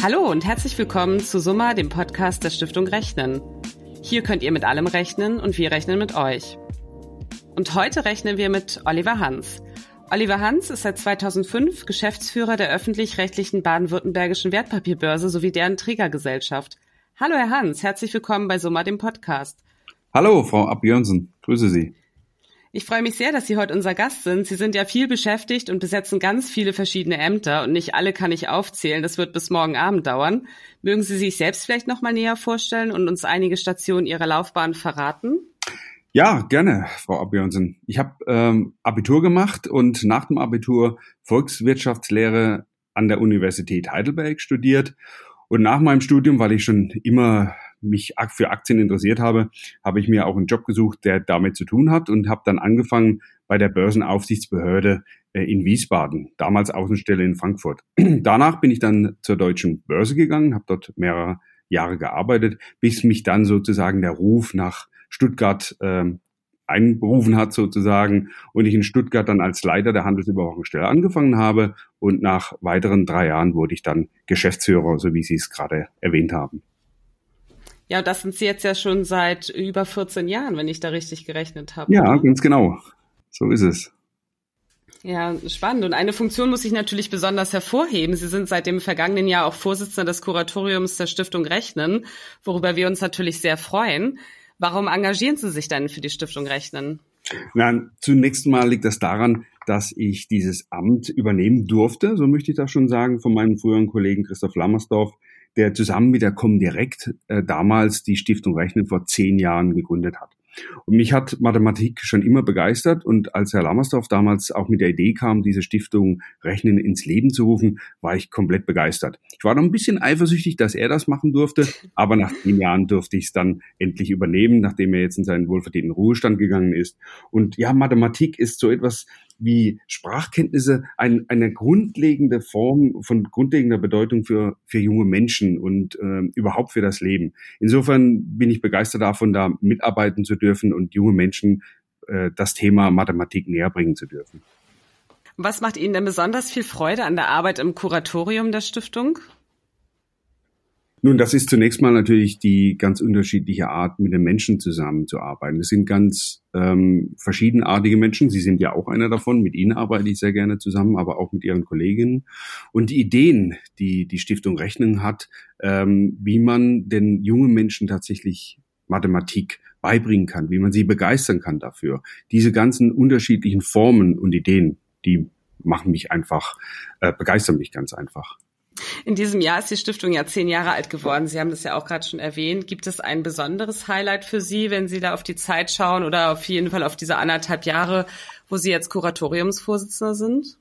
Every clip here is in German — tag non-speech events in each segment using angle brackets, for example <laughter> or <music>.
Hallo und herzlich willkommen zu Summa, dem Podcast der Stiftung Rechnen. Hier könnt ihr mit allem rechnen und wir rechnen mit euch. Und heute rechnen wir mit Oliver Hans. Oliver Hans ist seit 2005 Geschäftsführer der öffentlich-rechtlichen baden-württembergischen Wertpapierbörse sowie deren Trägergesellschaft. Hallo Herr Hans, herzlich willkommen bei Summa, dem Podcast. Hallo Frau Abjörnsen, grüße Sie. Ich freue mich sehr, dass Sie heute unser Gast sind. Sie sind ja viel beschäftigt und besetzen ganz viele verschiedene Ämter und nicht alle kann ich aufzählen. Das wird bis morgen Abend dauern. Mögen Sie sich selbst vielleicht noch mal näher vorstellen und uns einige Stationen Ihrer Laufbahn verraten? Ja, gerne, Frau Abjörnsen. Ich habe ähm, Abitur gemacht und nach dem Abitur Volkswirtschaftslehre an der Universität Heidelberg studiert. Und nach meinem Studium, weil ich schon immer mich für Aktien interessiert habe, habe ich mir auch einen Job gesucht, der damit zu tun hat und habe dann angefangen bei der Börsenaufsichtsbehörde äh, in Wiesbaden, damals Außenstelle in Frankfurt. <clears throat> Danach bin ich dann zur deutschen Börse gegangen, habe dort mehrere Jahre gearbeitet, bis mich dann sozusagen der Ruf nach Stuttgart äh, einberufen hat sozusagen und ich in Stuttgart dann als Leiter der Handelsüberwachungsstelle angefangen habe und nach weiteren drei Jahren wurde ich dann Geschäftsführer, so wie Sie es gerade erwähnt haben. Ja, das sind Sie jetzt ja schon seit über 14 Jahren, wenn ich da richtig gerechnet habe. Ja, ganz genau. So ist es. Ja, spannend. Und eine Funktion muss ich natürlich besonders hervorheben. Sie sind seit dem vergangenen Jahr auch Vorsitzender des Kuratoriums der Stiftung Rechnen, worüber wir uns natürlich sehr freuen. Warum engagieren Sie sich denn für die Stiftung Rechnen? Na, zunächst mal liegt das daran, dass ich dieses Amt übernehmen durfte, so möchte ich das schon sagen, von meinem früheren Kollegen Christoph Lammersdorf, der zusammen mit der Comdirect äh, damals die Stiftung Rechnen vor zehn Jahren gegründet hat. Und mich hat Mathematik schon immer begeistert und als Herr Lammersdorf damals auch mit der Idee kam, diese Stiftung Rechnen ins Leben zu rufen, war ich komplett begeistert. Ich war noch ein bisschen eifersüchtig, dass er das machen durfte, aber nach zehn Jahren durfte ich es dann endlich übernehmen, nachdem er jetzt in seinen wohlverdienten Ruhestand gegangen ist. Und ja, Mathematik ist so etwas, wie Sprachkenntnisse ein, eine grundlegende Form von grundlegender Bedeutung für, für junge Menschen und äh, überhaupt für das Leben. Insofern bin ich begeistert davon, da mitarbeiten zu dürfen und junge Menschen äh, das Thema Mathematik näher bringen zu dürfen. Was macht Ihnen denn besonders viel Freude an der Arbeit im Kuratorium der Stiftung? Nun, das ist zunächst mal natürlich die ganz unterschiedliche Art, mit den Menschen zusammenzuarbeiten. Es sind ganz ähm, verschiedenartige Menschen. Sie sind ja auch einer davon. Mit Ihnen arbeite ich sehr gerne zusammen, aber auch mit Ihren Kolleginnen. Und die Ideen, die die Stiftung Rechnen hat, ähm, wie man den jungen Menschen tatsächlich Mathematik beibringen kann, wie man sie begeistern kann dafür. Diese ganzen unterschiedlichen Formen und Ideen, die machen mich einfach, äh, begeistern mich ganz einfach. In diesem Jahr ist die Stiftung ja zehn Jahre alt geworden. Sie haben das ja auch gerade schon erwähnt. Gibt es ein besonderes Highlight für Sie, wenn Sie da auf die Zeit schauen oder auf jeden Fall auf diese anderthalb Jahre, wo Sie jetzt Kuratoriumsvorsitzender sind?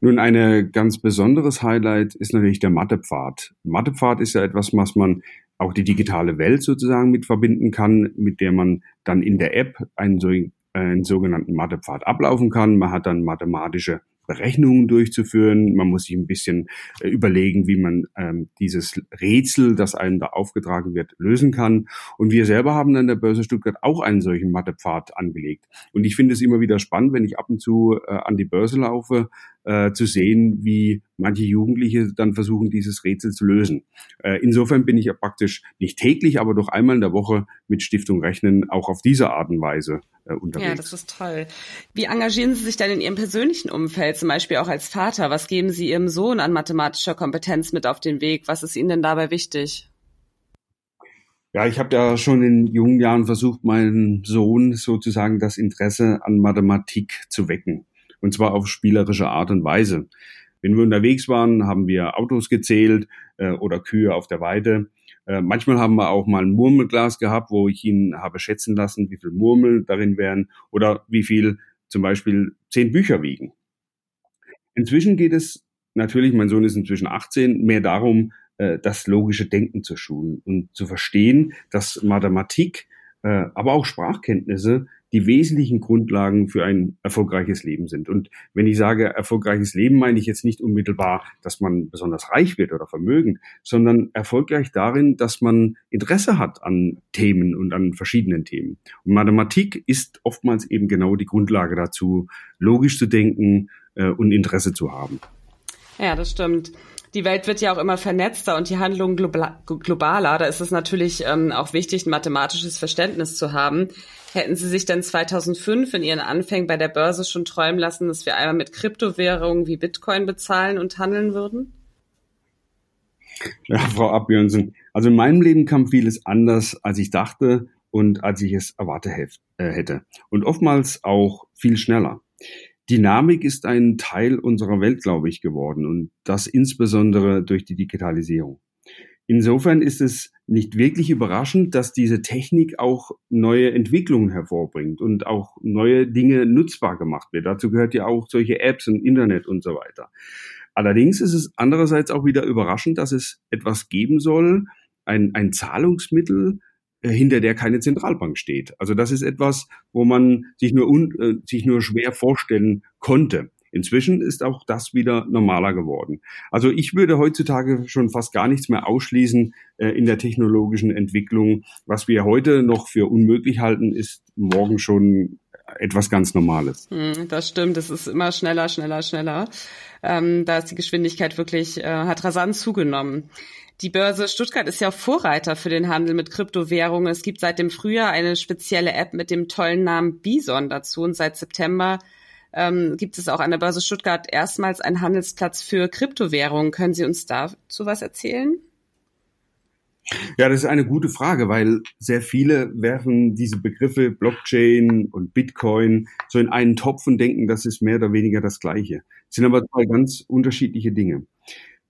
Nun, ein ganz besonderes Highlight ist natürlich der Mathepfad. Mathepfad ist ja etwas, was man auch die digitale Welt sozusagen mit verbinden kann, mit der man dann in der App einen, einen sogenannten Mathepfad ablaufen kann. Man hat dann mathematische Berechnungen durchzuführen. Man muss sich ein bisschen äh, überlegen, wie man ähm, dieses Rätsel, das einem da aufgetragen wird, lösen kann. Und wir selber haben an der Börse Stuttgart auch einen solchen Mathepfad angelegt. Und ich finde es immer wieder spannend, wenn ich ab und zu äh, an die Börse laufe, äh, zu sehen, wie manche Jugendliche dann versuchen, dieses Rätsel zu lösen. Äh, insofern bin ich ja praktisch nicht täglich, aber doch einmal in der Woche mit Stiftung Rechnen auch auf diese Art und Weise äh, unterwegs. Ja, das ist toll. Wie engagieren Sie sich dann in Ihrem persönlichen Umfeld, zum Beispiel auch als Vater? Was geben Sie Ihrem Sohn an mathematischer Kompetenz mit auf den Weg? Was ist Ihnen denn dabei wichtig? Ja, ich habe ja schon in jungen Jahren versucht, meinen Sohn sozusagen das Interesse an Mathematik zu wecken und zwar auf spielerische Art und Weise. Wenn wir unterwegs waren, haben wir Autos gezählt äh, oder Kühe auf der Weide. Äh, manchmal haben wir auch mal ein Murmelglas gehabt, wo ich ihn habe schätzen lassen, wie viel Murmel darin wären oder wie viel zum Beispiel zehn Bücher wiegen. Inzwischen geht es natürlich, mein Sohn ist inzwischen 18, mehr darum, äh, das logische Denken zu schulen und zu verstehen, dass Mathematik, äh, aber auch Sprachkenntnisse die wesentlichen Grundlagen für ein erfolgreiches Leben sind. Und wenn ich sage erfolgreiches Leben, meine ich jetzt nicht unmittelbar, dass man besonders reich wird oder vermögend, sondern erfolgreich darin, dass man Interesse hat an Themen und an verschiedenen Themen. Und Mathematik ist oftmals eben genau die Grundlage dazu, logisch zu denken äh, und Interesse zu haben. Ja, das stimmt. Die Welt wird ja auch immer vernetzter und die Handlung globaler. Da ist es natürlich ähm, auch wichtig, ein mathematisches Verständnis zu haben. Hätten Sie sich denn 2005 in Ihren Anfängen bei der Börse schon träumen lassen, dass wir einmal mit Kryptowährungen wie Bitcoin bezahlen und handeln würden? Ja, Frau Abjörnsen, also in meinem Leben kam vieles anders, als ich dachte und als ich es erwartet äh, hätte. Und oftmals auch viel schneller. Dynamik ist ein Teil unserer Welt, glaube ich, geworden und das insbesondere durch die Digitalisierung. Insofern ist es nicht wirklich überraschend, dass diese Technik auch neue Entwicklungen hervorbringt und auch neue Dinge nutzbar gemacht wird. Dazu gehört ja auch solche Apps und Internet und so weiter. Allerdings ist es andererseits auch wieder überraschend, dass es etwas geben soll, ein, ein Zahlungsmittel, hinter der keine Zentralbank steht. Also das ist etwas, wo man sich nur, un, äh, sich nur schwer vorstellen konnte. Inzwischen ist auch das wieder normaler geworden. Also ich würde heutzutage schon fast gar nichts mehr ausschließen äh, in der technologischen Entwicklung. Was wir heute noch für unmöglich halten, ist morgen schon etwas ganz Normales. Hm, das stimmt. Es ist immer schneller, schneller, schneller. Ähm, da ist die Geschwindigkeit wirklich, äh, hat rasant zugenommen. Die Börse Stuttgart ist ja Vorreiter für den Handel mit Kryptowährungen. Es gibt seit dem Frühjahr eine spezielle App mit dem tollen Namen Bison dazu und seit September ähm, gibt es auch an der Börse Stuttgart erstmals einen Handelsplatz für Kryptowährungen. Können Sie uns dazu was erzählen? Ja, das ist eine gute Frage, weil sehr viele werfen diese Begriffe Blockchain und Bitcoin so in einen Topf und denken, das ist mehr oder weniger das Gleiche. Das sind aber zwei ganz unterschiedliche Dinge.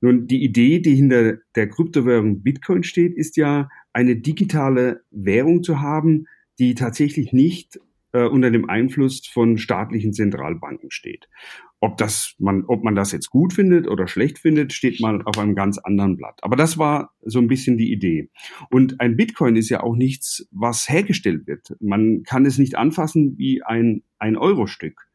Nun, die Idee, die hinter der Kryptowährung Bitcoin steht, ist ja, eine digitale Währung zu haben, die tatsächlich nicht äh, unter dem Einfluss von staatlichen Zentralbanken steht. Ob das man, ob man das jetzt gut findet oder schlecht findet, steht mal auf einem ganz anderen Blatt. Aber das war so ein bisschen die Idee. Und ein Bitcoin ist ja auch nichts, was hergestellt wird. Man kann es nicht anfassen wie ein, ein Euro-Stück,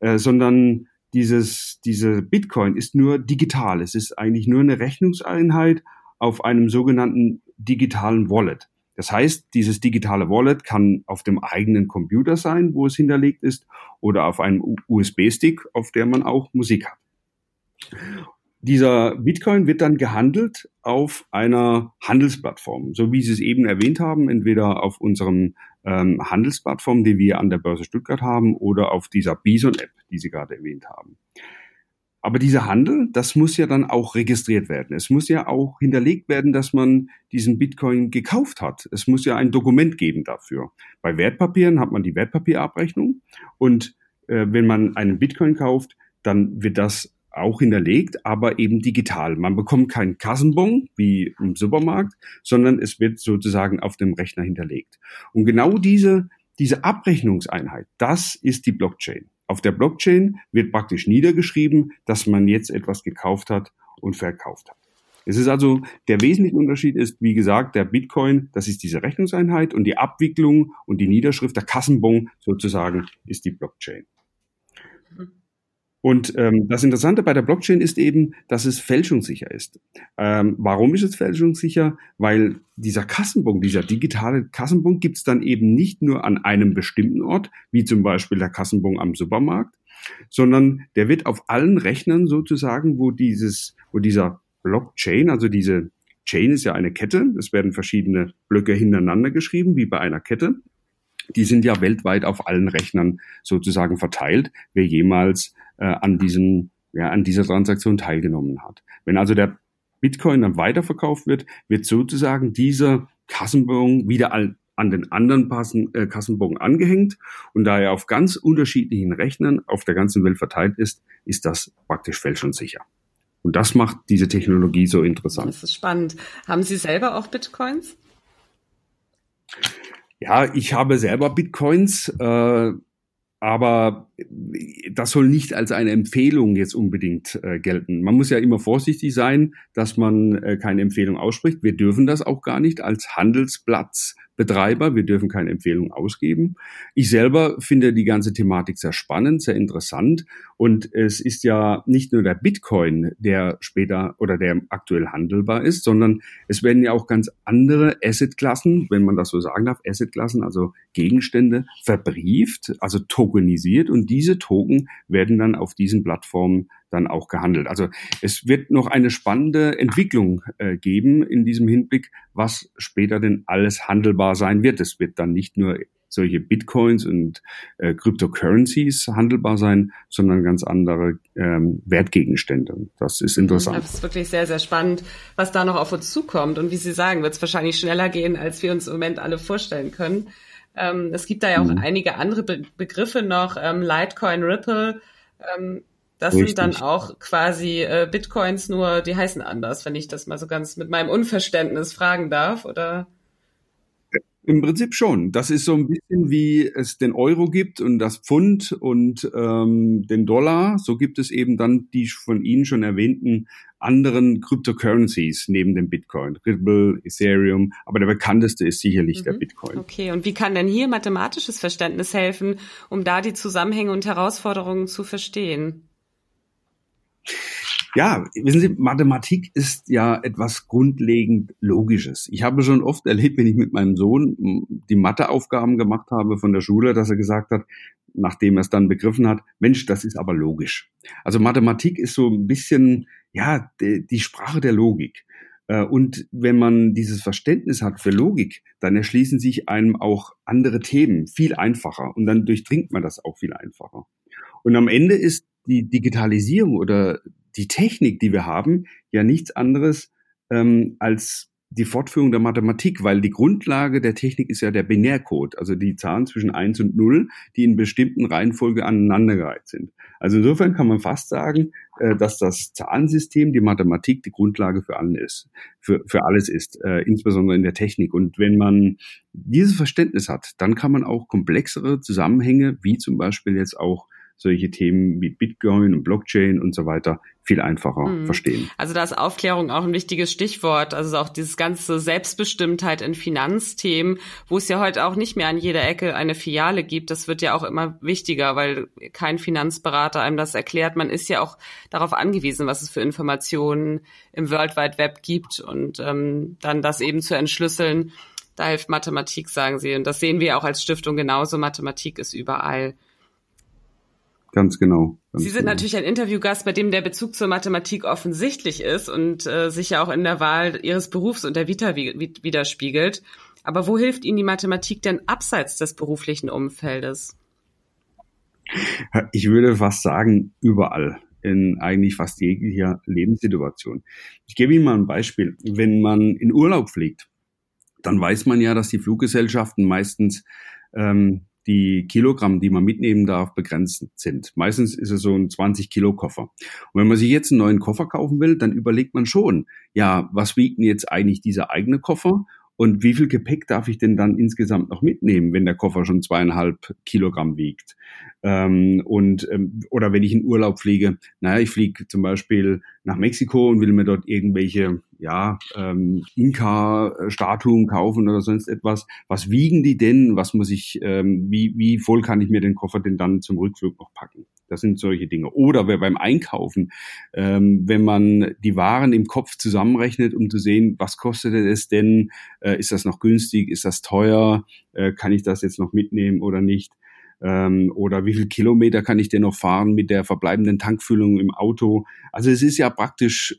äh, sondern dieses, diese Bitcoin ist nur digital. Es ist eigentlich nur eine Rechnungseinheit auf einem sogenannten digitalen Wallet. Das heißt, dieses digitale Wallet kann auf dem eigenen Computer sein, wo es hinterlegt ist, oder auf einem USB-Stick, auf der man auch Musik hat. Dieser Bitcoin wird dann gehandelt auf einer Handelsplattform, so wie Sie es eben erwähnt haben, entweder auf unserem ähm, Handelsplattform, die wir an der Börse Stuttgart haben, oder auf dieser Bison-App, die Sie gerade erwähnt haben. Aber dieser Handel, das muss ja dann auch registriert werden. Es muss ja auch hinterlegt werden, dass man diesen Bitcoin gekauft hat. Es muss ja ein Dokument geben dafür. Bei Wertpapieren hat man die Wertpapierabrechnung und äh, wenn man einen Bitcoin kauft, dann wird das auch hinterlegt, aber eben digital. Man bekommt keinen Kassenbon wie im Supermarkt, sondern es wird sozusagen auf dem Rechner hinterlegt. Und genau diese, diese Abrechnungseinheit, das ist die Blockchain. Auf der Blockchain wird praktisch niedergeschrieben, dass man jetzt etwas gekauft hat und verkauft hat. Es ist also, der wesentliche Unterschied ist, wie gesagt, der Bitcoin, das ist diese Rechnungseinheit und die Abwicklung und die Niederschrift, der Kassenbon sozusagen, ist die Blockchain. Und ähm, das Interessante bei der Blockchain ist eben, dass es fälschungssicher ist. Ähm, warum ist es fälschungssicher? Weil dieser Kassenbon, dieser digitale Kassenbon gibt es dann eben nicht nur an einem bestimmten Ort, wie zum Beispiel der Kassenbon am Supermarkt, sondern der wird auf allen Rechnern sozusagen, wo dieses, wo dieser Blockchain, also diese Chain ist ja eine Kette, es werden verschiedene Blöcke hintereinander geschrieben, wie bei einer Kette. Die sind ja weltweit auf allen Rechnern sozusagen verteilt, wer jemals äh, an diesem, ja, an dieser Transaktion teilgenommen hat. Wenn also der Bitcoin dann weiterverkauft wird, wird sozusagen dieser Kassenbon wieder an den anderen Passen, äh, Kassenbogen angehängt. Und da er auf ganz unterschiedlichen Rechnern auf der ganzen Welt verteilt ist, ist das praktisch fälschungssicher. Und das macht diese Technologie so interessant. Das ist spannend. Haben Sie selber auch Bitcoins? Ja, ich habe selber Bitcoins. Äh, aber das soll nicht als eine Empfehlung jetzt unbedingt äh, gelten. Man muss ja immer vorsichtig sein, dass man äh, keine Empfehlung ausspricht. Wir dürfen das auch gar nicht als Handelsplatz Betreiber. Wir dürfen keine Empfehlung ausgeben. Ich selber finde die ganze Thematik sehr spannend, sehr interessant. Und es ist ja nicht nur der Bitcoin, der später oder der aktuell handelbar ist, sondern es werden ja auch ganz andere Assetklassen, wenn man das so sagen darf, Assetklassen, also Gegenstände, verbrieft, also tokenisiert. Und diese Token werden dann auf diesen Plattformen dann auch gehandelt. Also es wird noch eine spannende Entwicklung äh, geben in diesem Hinblick, was später denn alles handelbar sein wird. Es wird dann nicht nur solche Bitcoins und äh, Cryptocurrencies handelbar sein, sondern ganz andere ähm, Wertgegenstände. Das ist interessant. Das ist wirklich sehr, sehr spannend, was da noch auf uns zukommt. Und wie Sie sagen, wird es wahrscheinlich schneller gehen, als wir uns im Moment alle vorstellen können. Ähm, es gibt da ja auch mhm. einige andere Be Begriffe noch, ähm, Litecoin, Ripple. Ähm, das Richtig. sind dann auch quasi äh, Bitcoins, nur die heißen anders, wenn ich das mal so ganz mit meinem Unverständnis fragen darf, oder? Im Prinzip schon. Das ist so ein bisschen wie es den Euro gibt und das Pfund und ähm, den Dollar. So gibt es eben dann die von Ihnen schon erwähnten anderen Cryptocurrencies neben dem Bitcoin. Ripple, Ethereum, aber der bekannteste ist sicherlich mhm. der Bitcoin. Okay, und wie kann denn hier mathematisches Verständnis helfen, um da die Zusammenhänge und Herausforderungen zu verstehen? Ja, wissen Sie, Mathematik ist ja etwas grundlegend Logisches. Ich habe schon oft erlebt, wenn ich mit meinem Sohn die Matheaufgaben gemacht habe von der Schule, dass er gesagt hat, nachdem er es dann begriffen hat, Mensch, das ist aber logisch. Also Mathematik ist so ein bisschen, ja, die, die Sprache der Logik. Äh, und wenn man dieses Verständnis hat für Logik, dann erschließen sich einem auch andere Themen viel einfacher und dann durchdringt man das auch viel einfacher. Und am Ende ist die Digitalisierung oder die Technik, die wir haben, ja nichts anderes ähm, als die Fortführung der Mathematik, weil die Grundlage der Technik ist ja der Binärcode, also die Zahlen zwischen eins und null, die in bestimmten Reihenfolge aneinandergereiht sind. Also insofern kann man fast sagen, äh, dass das Zahlensystem, die Mathematik, die Grundlage für alles ist, für, für alles ist, äh, insbesondere in der Technik. Und wenn man dieses Verständnis hat, dann kann man auch komplexere Zusammenhänge, wie zum Beispiel jetzt auch solche Themen wie Bitcoin und Blockchain und so weiter viel einfacher mhm. verstehen. Also da ist Aufklärung auch ein wichtiges Stichwort. Also auch dieses ganze Selbstbestimmtheit in Finanzthemen, wo es ja heute auch nicht mehr an jeder Ecke eine Filiale gibt. Das wird ja auch immer wichtiger, weil kein Finanzberater einem das erklärt. Man ist ja auch darauf angewiesen, was es für Informationen im World Wide Web gibt und ähm, dann das eben zu entschlüsseln. Da hilft Mathematik, sagen Sie. Und das sehen wir auch als Stiftung genauso. Mathematik ist überall. Ganz genau. Ganz Sie sind genau. natürlich ein Interviewgast, bei dem der Bezug zur Mathematik offensichtlich ist und äh, sich ja auch in der Wahl Ihres Berufs und der Vita widerspiegelt. Aber wo hilft Ihnen die Mathematik denn abseits des beruflichen Umfeldes? Ich würde fast sagen, überall in eigentlich fast jeglicher Lebenssituation. Ich gebe Ihnen mal ein Beispiel. Wenn man in Urlaub fliegt, dann weiß man ja, dass die Fluggesellschaften meistens ähm, die Kilogramm, die man mitnehmen darf, begrenzt sind. Meistens ist es so ein 20 Kilo Koffer. Und wenn man sich jetzt einen neuen Koffer kaufen will, dann überlegt man schon, ja, was wiegt denn jetzt eigentlich dieser eigene Koffer und wie viel Gepäck darf ich denn dann insgesamt noch mitnehmen, wenn der Koffer schon zweieinhalb Kilogramm wiegt? Ähm, und ähm, oder wenn ich in Urlaub fliege, naja, ich fliege zum Beispiel nach Mexiko und will mir dort irgendwelche ja ähm, Inka-Statuen kaufen oder sonst etwas. Was wiegen die denn? Was muss ich? Ähm, wie wie voll kann ich mir den Koffer denn dann zum Rückflug noch packen? Das sind solche Dinge. Oder beim Einkaufen, ähm, wenn man die Waren im Kopf zusammenrechnet, um zu sehen, was kostet es denn, äh, ist das noch günstig, ist das teuer, äh, kann ich das jetzt noch mitnehmen oder nicht? Ähm, oder wie viel Kilometer kann ich denn noch fahren mit der verbleibenden Tankfüllung im Auto? Also es ist ja praktisch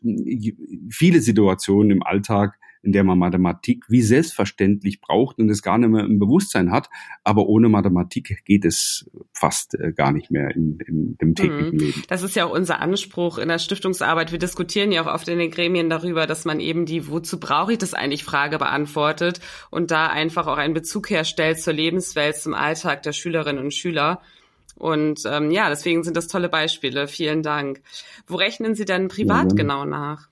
viele Situationen im Alltag, in der man Mathematik wie selbstverständlich braucht und es gar nicht mehr im Bewusstsein hat. Aber ohne Mathematik geht es fast äh, gar nicht mehr in, in dem täglichen mhm. Leben. Das ist ja auch unser Anspruch in der Stiftungsarbeit. Wir diskutieren ja auch oft in den Gremien darüber, dass man eben die Wozu brauche ich das eigentlich Frage beantwortet und da einfach auch einen Bezug herstellt zur Lebenswelt, zum Alltag der Schülerinnen und Schüler. Und ähm, ja, deswegen sind das tolle Beispiele. Vielen Dank. Wo rechnen Sie denn privat ja, genau nach?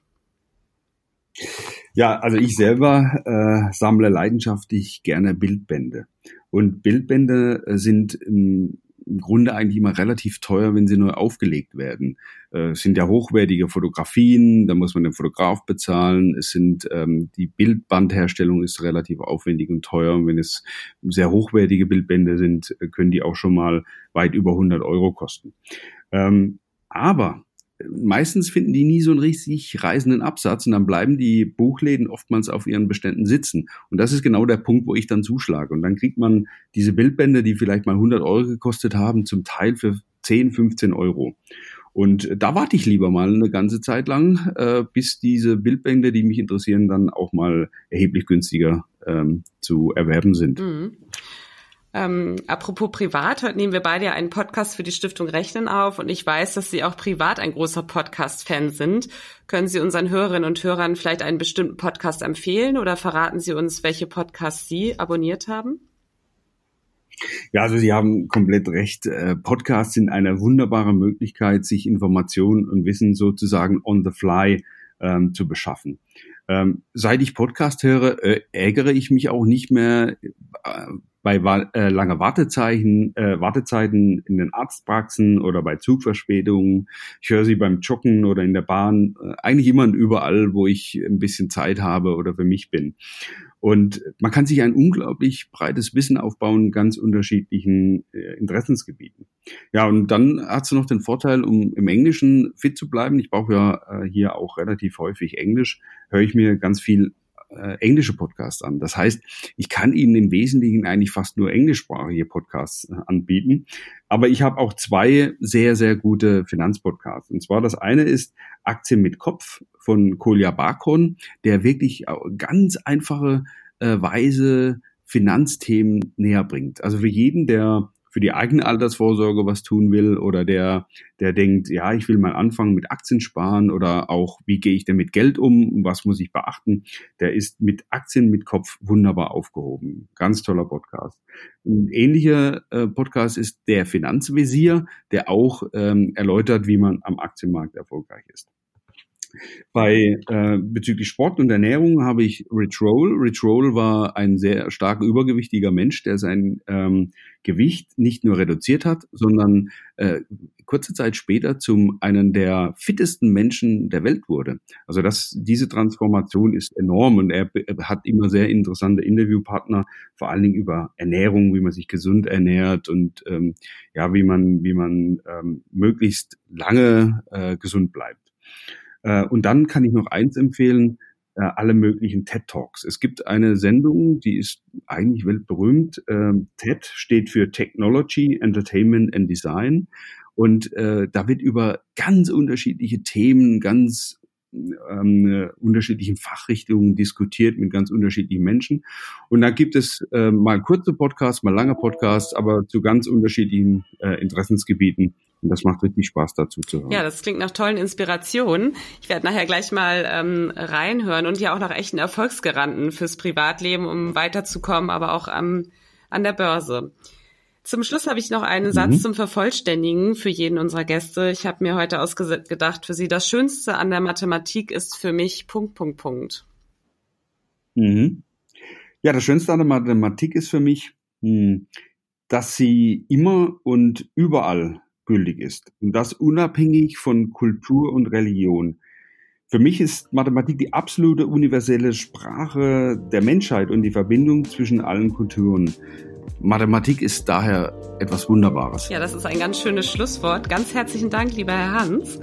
Ja, also ich selber äh, sammle leidenschaftlich gerne Bildbände. Und Bildbände äh, sind im, Grunde eigentlich immer relativ teuer, wenn sie neu aufgelegt werden. Äh, es sind ja hochwertige Fotografien, da muss man den Fotograf bezahlen. Es sind ähm, die Bildbandherstellung ist relativ aufwendig und teuer. Und wenn es sehr hochwertige Bildbände sind, äh, können die auch schon mal weit über 100 Euro kosten. Ähm, aber meistens finden die nie so einen richtig reisenden Absatz und dann bleiben die Buchläden oftmals auf ihren Beständen sitzen. Und das ist genau der Punkt, wo ich dann zuschlage. Und dann kriegt man diese Bildbände, die vielleicht mal 100 Euro gekostet haben, zum Teil für 10, 15 Euro. Und da warte ich lieber mal eine ganze Zeit lang, äh, bis diese Bildbände, die mich interessieren, dann auch mal erheblich günstiger ähm, zu erwerben sind. Mhm. Ähm, apropos privat, heute nehmen wir beide ja einen Podcast für die Stiftung Rechnen auf und ich weiß, dass Sie auch privat ein großer Podcast-Fan sind. Können Sie unseren Hörerinnen und Hörern vielleicht einen bestimmten Podcast empfehlen oder verraten Sie uns, welche Podcasts Sie abonniert haben? Ja, also Sie haben komplett recht. Äh, Podcasts sind eine wunderbare Möglichkeit, sich Informationen und Wissen sozusagen on the fly ähm, zu beschaffen. Ähm, seit ich Podcast höre, äh, ärgere ich mich auch nicht mehr äh, bei äh, lange Wartezeichen, äh, Wartezeiten in den Arztpraxen oder bei Zugverspätungen. Ich höre sie beim Joggen oder in der Bahn, äh, eigentlich immer und überall, wo ich ein bisschen Zeit habe oder für mich bin. Und man kann sich ein unglaublich breites Wissen aufbauen ganz unterschiedlichen äh, Interessensgebieten. Ja, und dann hat es noch den Vorteil, um im Englischen fit zu bleiben. Ich brauche ja äh, hier auch relativ häufig Englisch, höre ich mir ganz viel äh, englische Podcasts an. Das heißt, ich kann Ihnen im Wesentlichen eigentlich fast nur englischsprachige Podcasts äh, anbieten. Aber ich habe auch zwei sehr, sehr gute Finanzpodcasts. Und zwar das eine ist Aktien mit Kopf von Kolja Barkon, der wirklich ganz einfache äh, Weise Finanzthemen näher bringt. Also für jeden, der für die eigene Altersvorsorge was tun will oder der, der denkt, ja, ich will mal anfangen mit Aktien sparen oder auch, wie gehe ich denn mit Geld um, was muss ich beachten, der ist mit Aktien mit Kopf wunderbar aufgehoben. Ganz toller Podcast. Ein ähnlicher äh, Podcast ist der Finanzvisier, der auch ähm, erläutert, wie man am Aktienmarkt erfolgreich ist. Bei äh, bezüglich Sport und Ernährung habe ich Rich Roll. Rich Roll war ein sehr stark übergewichtiger Mensch, der sein ähm, Gewicht nicht nur reduziert hat, sondern äh, kurze Zeit später zum einen der fittesten Menschen der Welt wurde. Also das, diese Transformation ist enorm und er, er hat immer sehr interessante Interviewpartner, vor allen Dingen über Ernährung, wie man sich gesund ernährt und ähm, ja, wie man, wie man ähm, möglichst lange äh, gesund bleibt. Äh, und dann kann ich noch eins empfehlen, äh, alle möglichen TED Talks. Es gibt eine Sendung, die ist eigentlich weltberühmt. Ähm, TED steht für Technology, Entertainment and Design. Und äh, da wird über ganz unterschiedliche Themen, ganz ähm, unterschiedlichen Fachrichtungen diskutiert mit ganz unterschiedlichen Menschen. Und da gibt es äh, mal kurze Podcasts, mal lange Podcasts, aber zu ganz unterschiedlichen äh, Interessensgebieten. Und das macht richtig Spaß dazu zu hören. Ja, das klingt nach tollen Inspirationen. Ich werde nachher gleich mal ähm, reinhören und ja auch nach echten Erfolgsgaranten fürs Privatleben, um weiterzukommen, aber auch am, an der Börse. Zum Schluss habe ich noch einen mhm. Satz zum Vervollständigen für jeden unserer Gäste. Ich habe mir heute ausgedacht für Sie, das Schönste an der Mathematik ist für mich Punkt, Punkt, Punkt. Mhm. Ja, das Schönste an der Mathematik ist für mich, hm, dass sie immer und überall gültig ist. Und das unabhängig von Kultur und Religion. Für mich ist Mathematik die absolute universelle Sprache der Menschheit und die Verbindung zwischen allen Kulturen. Mathematik ist daher etwas Wunderbares. Ja, das ist ein ganz schönes Schlusswort. Ganz herzlichen Dank, lieber Herr Hans.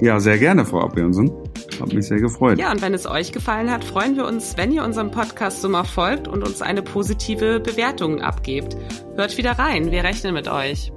Ja, sehr gerne, Frau Abjörnsen. Hat mich sehr gefreut. Ja, und wenn es euch gefallen hat, freuen wir uns, wenn ihr unserem Podcast Summer folgt und uns eine positive Bewertung abgebt. Hört wieder rein, wir rechnen mit euch.